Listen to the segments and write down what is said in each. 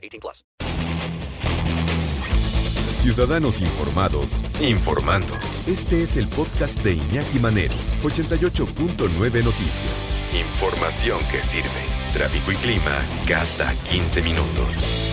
18 plus. Ciudadanos informados, informando. Este es el podcast de Iñaki Manero, 88.9 Noticias. Información que sirve. Tráfico y clima cada 15 minutos.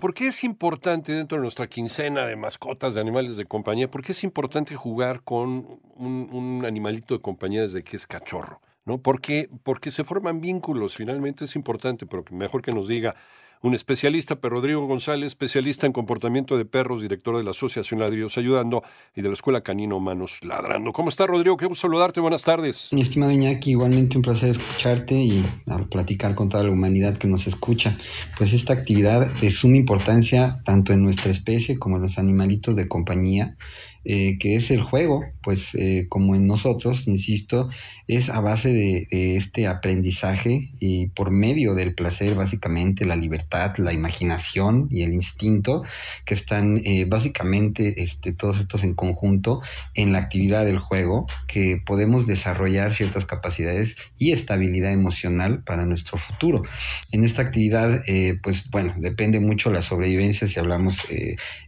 ¿Por qué es importante dentro de nuestra quincena de mascotas, de animales de compañía, por qué es importante jugar con un, un animalito de compañía desde que es cachorro? ¿No? Porque, porque se forman vínculos, finalmente es importante, pero mejor que nos diga un especialista, pero Rodrigo González, especialista en comportamiento de perros, director de la Asociación Ladrillos Ayudando y de la Escuela Canino Humanos Ladrando. ¿Cómo está, Rodrigo? Qué gusto saludarte. Buenas tardes. Mi estimado Iñaki, igualmente un placer escucharte y platicar con toda la humanidad que nos escucha. Pues esta actividad de suma importancia tanto en nuestra especie como en los animalitos de compañía. Eh, que es el juego, pues eh, como en nosotros, insisto, es a base de, este aprendizaje y por medio del placer, básicamente la libertad, la imaginación y el instinto, que están eh, básicamente este, todos estos en conjunto en la actividad del juego, que podemos desarrollar ciertas capacidades y estabilidad emocional para nuestro futuro. En esta actividad, pues bueno, depende mucho la sobrevivencia si hablamos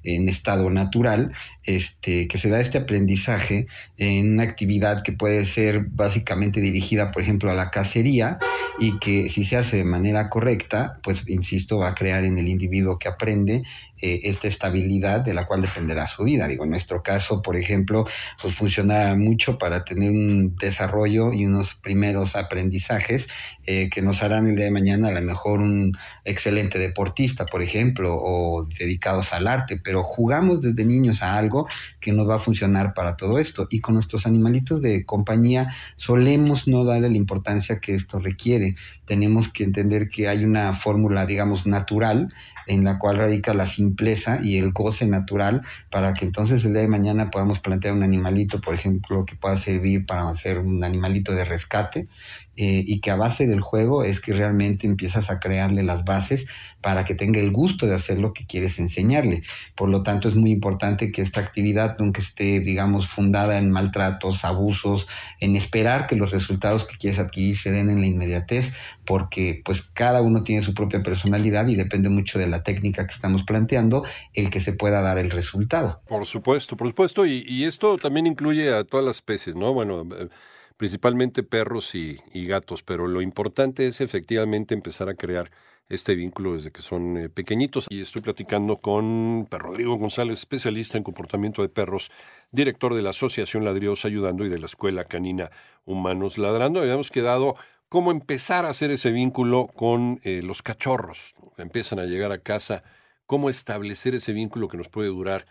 en estado natural, este, que, se da este aprendizaje en una actividad que puede ser básicamente dirigida, por ejemplo, a la cacería y que si se hace de manera correcta, pues, insisto, va a crear en el individuo que aprende eh, esta estabilidad de la cual dependerá su vida. Digo, en nuestro caso, por ejemplo, pues funciona mucho para tener un desarrollo y unos primeros aprendizajes eh, que nos harán el día de mañana a lo mejor un excelente deportista, por ejemplo, o dedicados al arte, pero jugamos desde niños a algo que nos va a funcionar para todo esto. Y con nuestros animalitos de compañía solemos no darle la importancia que esto requiere. Tenemos que entender que hay una fórmula, digamos, natural en la cual radica la simpleza y el goce natural para que entonces el día de mañana podamos plantear un animalito, por ejemplo, que pueda servir para hacer un animalito de rescate eh, y que a base del juego es que realmente empiezas a crearle las bases para que tenga el gusto de hacer lo que quieres enseñarle. Por lo tanto, es muy importante que esta actividad nunca esté, digamos, fundada en maltratos, abusos, en esperar que los resultados que quieres adquirir se den en la inmediatez, porque pues cada uno tiene su propia personalidad y depende mucho de la técnica que estamos planteando el que se pueda dar el resultado. Por supuesto, por supuesto, y, esto también incluye a todas las especies, ¿no? Bueno, eh, principalmente perros y, gatos, pero lo importante es efectivamente empezar a crear este vínculo desde que son eh, pequeñitos. Y estoy platicando con Rodrigo González, especialista en comportamiento de perros, director de la Asociación Ladridos Ayudando y de la Escuela Canina Humanos Ladrando. Habíamos quedado cómo empezar a hacer ese vínculo con eh, los cachorros. Empiezan a llegar a casa, cómo establecer ese vínculo que nos puede durar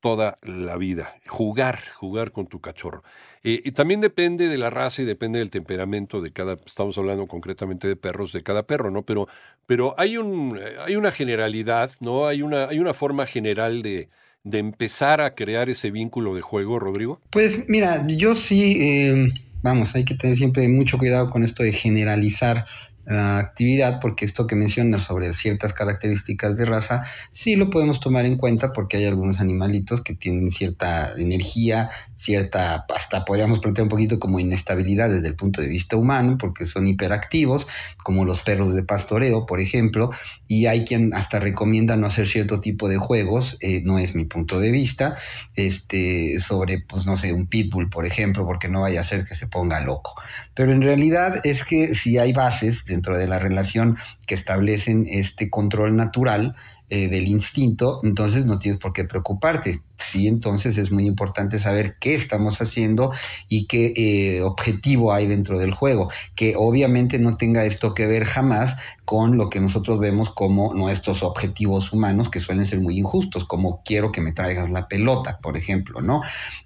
toda la vida. Jugar, jugar con tu cachorro. Eh, y también depende de la raza y depende del temperamento de cada, estamos hablando concretamente de perros, de cada perro, ¿no? Pero, pero hay, un, hay una generalidad, ¿no? Hay una, hay una forma general de, de empezar a crear ese vínculo de juego, Rodrigo. Pues mira, yo sí, eh, vamos, hay que tener siempre mucho cuidado con esto de generalizar actividad, porque esto que mencionas sobre ciertas características de raza, sí lo podemos tomar en cuenta porque hay algunos animalitos que tienen cierta energía, cierta, hasta podríamos plantear un poquito como inestabilidad desde el punto de vista humano, porque son hiperactivos, como los perros de pastoreo, por ejemplo, y hay quien hasta recomienda no hacer cierto tipo de juegos, eh, no es mi punto de vista, este, sobre, pues no sé, un pitbull, por ejemplo, porque no vaya a ser que se ponga loco. Pero en realidad es que si hay bases de dentro de la relación que establecen este control natural, eh, del instinto, entonces no tienes por qué preocuparte. Sí, entonces es muy importante saber qué estamos haciendo y qué eh, objetivo hay dentro del juego, que obviamente no tenga esto que ver jamás con lo que nosotros vemos como nuestros objetivos humanos, que suelen ser muy injustos, como quiero que me traigas la pelota, por ejemplo, ¿no?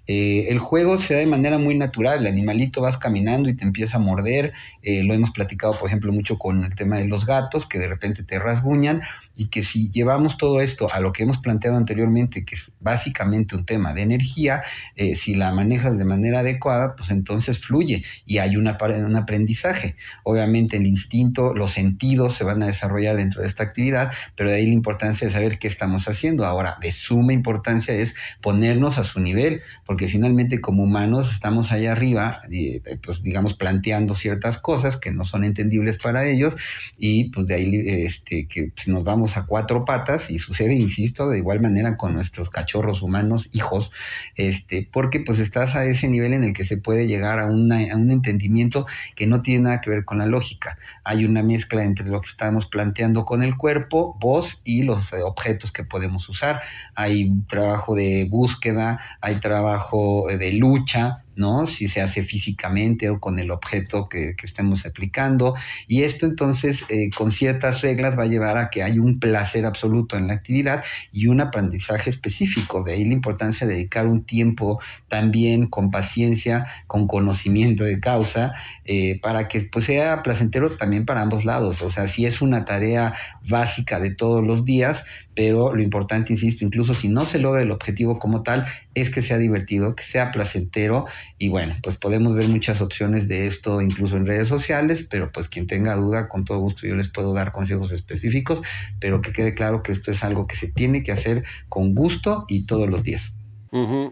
Eh, el juego se da de manera muy natural, el animalito vas caminando y te empieza a morder, lo hemos platicado, por ejemplo, mucho con el tema de los gatos, que de repente te rasguñan, y que si llevamos todo esto a lo que hemos planteado anteriormente, que es básicamente un tema de energía, eh, si la manejas de manera adecuada, pues entonces fluye y hay una, un aprendizaje. Obviamente el instinto, los sentidos se van a desarrollar dentro de esta actividad, pero de ahí la importancia de saber qué estamos haciendo. Ahora, de suma importancia es ponernos a su nivel, porque finalmente como humanos estamos allá arriba, y, pues digamos, planteando ciertas cosas que no son entendibles para ellos y pues de ahí este, que pues, nos vamos a cuatro patas y sucede, insisto, de igual manera con nuestros cachorros humanos, hijos, este, porque pues estás a ese nivel en el que se puede llegar a, un entendimiento que no tiene nada que ver con la lógica. Hay una mezcla entre lo que estamos planteando con el cuerpo, voz y los eh, objetos que podemos usar. Hay trabajo de búsqueda, hay trabajo de lucha, ¿no? Si se hace físicamente o con el objeto que, estemos aplicando. Y esto entonces, eh, con ciertas reglas, va a llevar a que hay un placer absoluto en la actividad y un aprendizaje específico. De ahí la importancia de dedicar un tiempo también con paciencia, con conocimiento de causa, eh, para que pues, sea placentero también para ambos lados. O sea, si es una tarea básica de todos los días, pero lo importante, insisto, incluso si no se logra el objetivo como tal, es que sea divertido, que sea placentero y bueno, pues podemos ver muchas opciones de esto incluso en redes sociales, pero pues quien tenga duda, con todo gusto yo les puedo dar consejos específicos, pero que quede claro que esto es algo que se tiene que hacer con gusto y todos los días.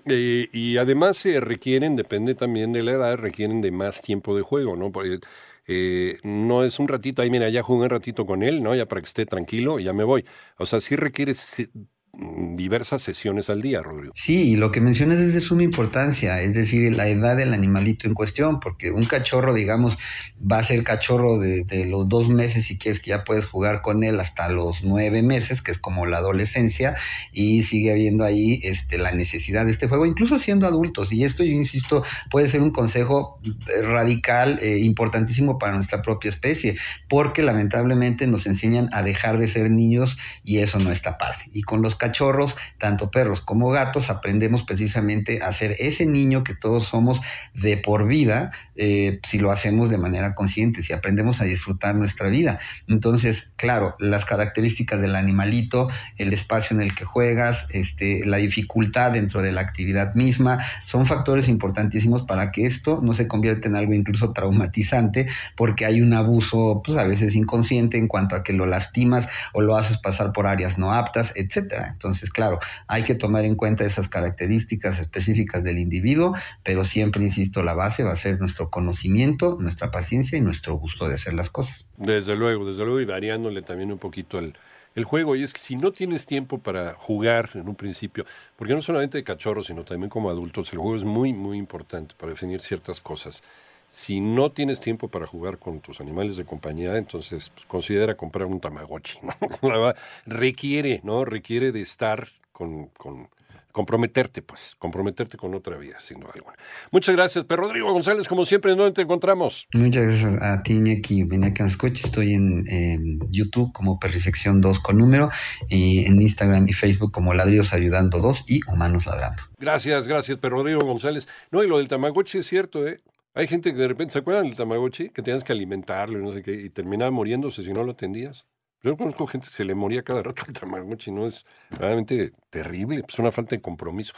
y, además se requieren, depende también de la edad, requieren de más tiempo de juego, ¿no? Porque eh, no es un ratito, ahí mira, ya jugué un ratito con él, ¿no? Ya para que esté tranquilo y ya me voy. O sea, sí requiere diversas sesiones al día, Rodrigo. Sí, y lo que mencionas es de suma importancia, es decir, la edad del animalito en cuestión, porque un cachorro, digamos, va a ser cachorro de, los dos meses si quieres que ya puedes jugar con él hasta los nueve meses, que es como la adolescencia, y sigue habiendo ahí este, la necesidad de este juego, incluso siendo adultos. Y esto, yo insisto, puede ser un consejo eh, radical, eh, importantísimo para nuestra propia especie, porque lamentablemente nos enseñan a dejar de ser niños y eso no está padre. Y con los cachorros, tanto perros como gatos, aprendemos precisamente a ser ese niño que todos somos de por vida, eh, si lo hacemos de manera consciente, si aprendemos a disfrutar nuestra vida. Entonces, claro, las características del animalito, el espacio en el que juegas, este, la dificultad dentro de la actividad misma, son factores importantísimos para que esto no se convierta en algo incluso traumatizante, porque hay un abuso, pues a veces inconsciente en cuanto a que lo lastimas o lo haces pasar por áreas no aptas, etcétera. Entonces, claro, hay que tomar en cuenta esas características específicas del individuo, pero siempre, insisto, la base va a ser nuestro conocimiento, nuestra paciencia y nuestro gusto de hacer las cosas. Desde luego, desde luego, y variándole también un poquito el, el juego. Y es que si no tienes tiempo para jugar en un principio, porque no solamente de cachorros, sino también como adultos, el juego es muy, muy importante para definir ciertas cosas. Si no tienes tiempo para jugar con tus animales de compañía, entonces pues, considera comprar un Tamagotchi. requiere, ¿no? Requiere de estar con, con, comprometerte, pues, comprometerte con otra vida, sin duda alguna. Muchas gracias, pero Rodrigo González, como siempre, ¿dónde te encontramos? Muchas gracias a ti, Iñaki Coche. Estoy en, YouTube como Perrisección 2 con número, y en Instagram y Facebook como Ladrillos Ayudando 2 y Humanos Ladrando. Gracias, gracias, pero Rodrigo González. No, y lo del Tamagotchi es cierto, ¿eh? Hay gente que de repente se acuerdan del Tamagotchi, que tenías que alimentarlo y no sé qué, y terminaba muriéndose si no lo atendías. Yo conozco gente que se le moría cada rato al Tamagotchi, ¿no? Es realmente terrible, es una falta de compromiso.